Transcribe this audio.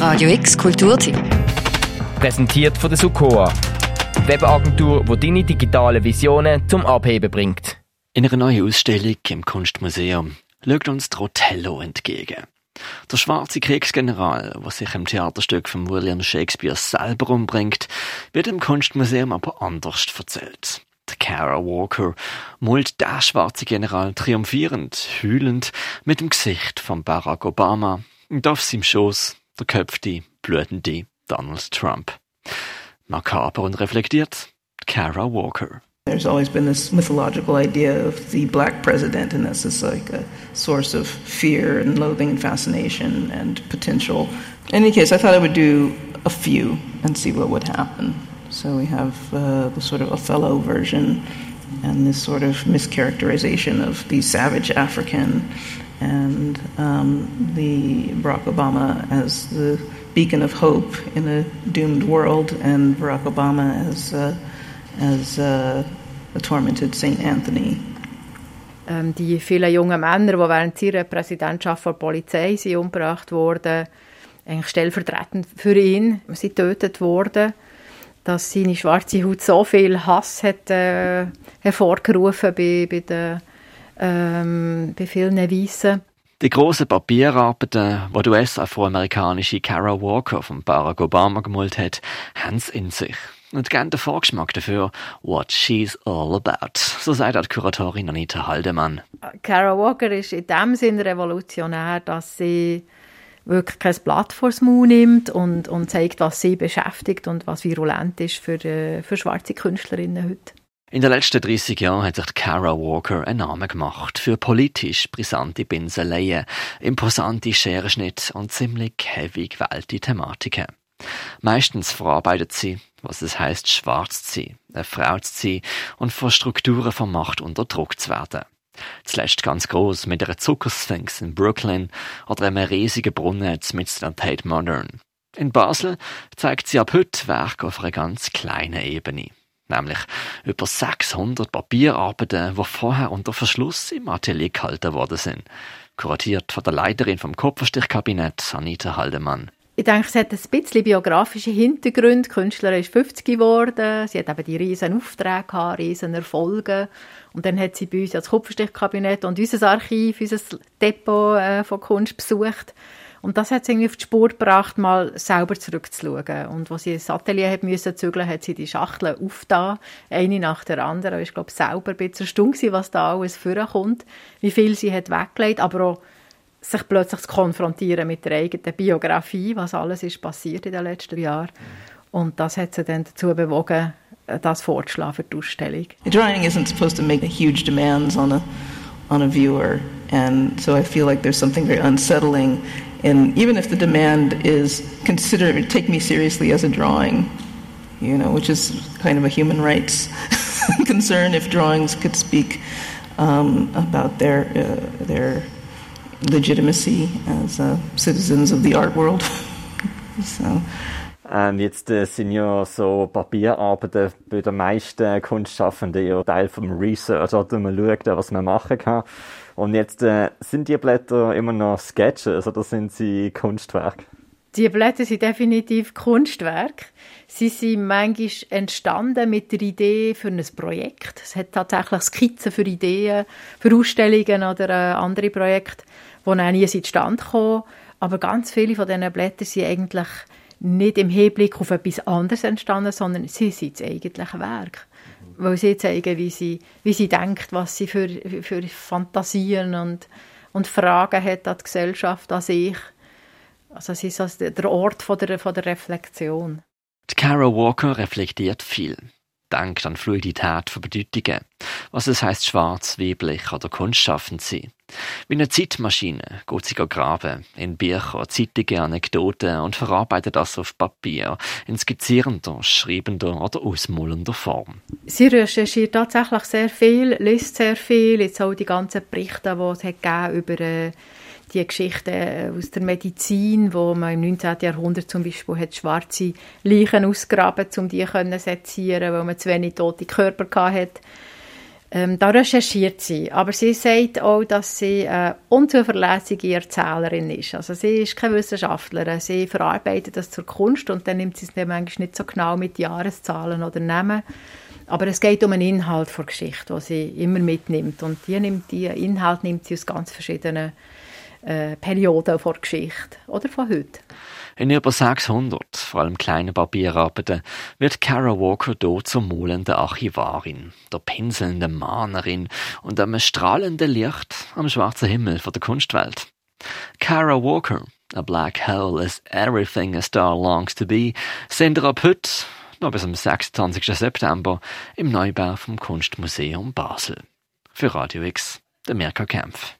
Radio X Kulturteam. Präsentiert von der Sukoa. Webagentur, die deine digitalen Visionen zum Abheben bringt. In einer neuen Ausstellung im Kunstmuseum schaut uns Trottello entgegen. Der schwarze Kriegsgeneral, der sich im Theaterstück von William Shakespeare selber umbringt, wird im Kunstmuseum aber anders erzählt. Der Kara Walker malt der schwarze General triumphierend, heulend, mit dem Gesicht von Barack Obama und auf seinem Schoß der köpfte, blutende Donald Trump. Makaber und reflektiert Kara Walker. There's always been this mythological idea of the black president, and this is like a source of fear and loathing and fascination and potential. In any case, I thought I would do a few and see what would happen. So we have uh, the sort of Othello version and this sort of mischaracterization of the savage African and um, the Barack Obama as the beacon of hope in a doomed world, and Barack Obama as uh, as uh, a tormented Saint Anthony. Ähm, die vielen jungen Männer, die während ihrer Präsidentschaft von der Polizei sind umgebracht wurden, eigentlich stellvertretend für ihn, sie getötet wurden, dass seine schwarze Haut so viel Hass hat äh, hervorgerufen bei, bei, den, ähm, bei vielen Weißen. Die grossen Papierarbeiten, die die US-afroamerikanische Kara Walker von Barack Obama gemalt hat, haben es in sich. Und geben den Vorgeschmack dafür, what she's all about. So sagt die Kuratorin Anita Haldemann. Kara Walker ist in dem Sinne revolutionär, dass sie wirklich kein Blatt vors Maul nimmt und, und zeigt, was sie beschäftigt und was virulent ist für, äh, für schwarze Künstlerinnen heute. In den letzten 30 Jahren hat sich Kara Walker einen Namen gemacht für politisch brisante Pinseleien, imposante Scherenschnitte und ziemlich heavy gewählte Thematiken. Meistens verarbeitet sie, was es heißt, schwarz zu sein, eine Frau zu sein und von Strukturen von Macht unterdrückt zu werden. Zuletzt ganz groß mit einer Zuckersphinx in Brooklyn oder einem riesigen Brunnen mit der Tate Modern. In Basel zeigt sie ab heute Werke auf einer ganz kleinen Ebene nämlich über 600 Papierarbeiten, die vorher unter Verschluss im Atelier gehalten worden sind. Kuratiert von der Leiterin vom Kupferstichkabinett, Anita Haldemann. Ich denke, es hat ein bisschen biografische Hintergründe. Die Künstlerin ist 50 geworden. Sie hat eben die riesen Aufträge gehabt, riesen Erfolge. Und dann hat sie bei uns das Kupferstichkabinett und unser Archiv, unser Depot äh, von Kunst besucht. Und das hat sie irgendwie auf die Spur gebracht, mal selber zurückzuschauen. Und als sie ins Atelier hat müssen zügeln, hat sie die Schachteln aufgetan, eine nach der anderen. Ich glaube, selber ein bisschen erstaunt was da alles vorkommt, wie viel sie hat weggelegt, aber auch sich plötzlich zu konfrontieren mit der eigenen Biografie, was alles ist passiert in den letzten Jahren. Und das hat sie dann dazu bewogen, das vorzuschlagen für die Ausstellung. Drawing isn't supposed to make huge demands on a on a viewer, and so I feel like there's something very unsettling And even if the demand is consider take me seriously as a drawing, you know, which is kind of a human rights concern if drawings could speak um, about their uh, their legitimacy as uh, citizens of the art world. so. Ähm, jetzt äh, sind ja so Papierarbeiten bei den meisten Kunstschaffenden ja Teil vom Research, oder man schaut, was man machen kann. Und jetzt äh, sind die Blätter immer noch Sketches oder sind sie Kunstwerke? Die Blätter sind definitiv Kunstwerke. Sie sind manchmal entstanden mit der Idee für ein Projekt. Es hat tatsächlich Skizzen für Ideen, für Ausstellungen oder äh, andere Projekte, die dann nie zustande kommen. Aber ganz viele von diesen Blättern sind eigentlich nicht im Hinblick auf etwas anderes entstanden, sondern sie sind das eigentliche Werk. Weil sie zeigen, wie sie, wie sie denkt, was sie für, für Fantasien und, und Fragen hat an die Gesellschaft, an sich. Also es ist also der Ort von der, von der Reflexion. Die Kara Walker reflektiert viel denkt an Fluidität von Bedeutungen, was es heißt schwarz, weiblich oder kunstschaffend sein. Wie eine Zeitmaschine geht sie graben, in Bücher, Zeitungen, Anekdoten und verarbeitet das auf Papier, in skizzierender, schreibender oder ausmullender Form. Sie recherchiert tatsächlich sehr viel, liest sehr viel, jetzt auch die ganzen Berichte, die es hat über äh, die Geschichten äh, aus der Medizin, wo man im 19. Jahrhundert zum Beispiel hat schwarze Leichen ausgraben, um die zu sezieren, weil man zu wenig tote Körper hatte. Ähm, da recherchiert sie. Aber sie sagt auch, dass sie eine unzuverlässige Erzählerin ist. Also sie ist keine Wissenschaftlerin. Sie verarbeitet das zur Kunst und dann nimmt sie es manchmal nicht so genau mit Jahreszahlen oder Namen. Aber es geht um einen Inhalt der Geschichte, den sie immer mitnimmt. Und die nimmt, die Inhalt nimmt sie aus ganz verschiedenen äh, Perioden Geschichte oder von heute. In über 600, vor allem kleinen Papierarbeiten, wird Kara Walker hier zur maulenden Archivarin, der pinselnden Mahnerin und einem strahlenden Licht am schwarzen Himmel von der Kunstwelt. Kara Walker, A Black Hole is Everything a Star Longs to Be, sind ihr ab heute, noch bis am 26. September, im Neubau vom Kunstmuseum Basel. Für Radio X, der Mirka Kempf.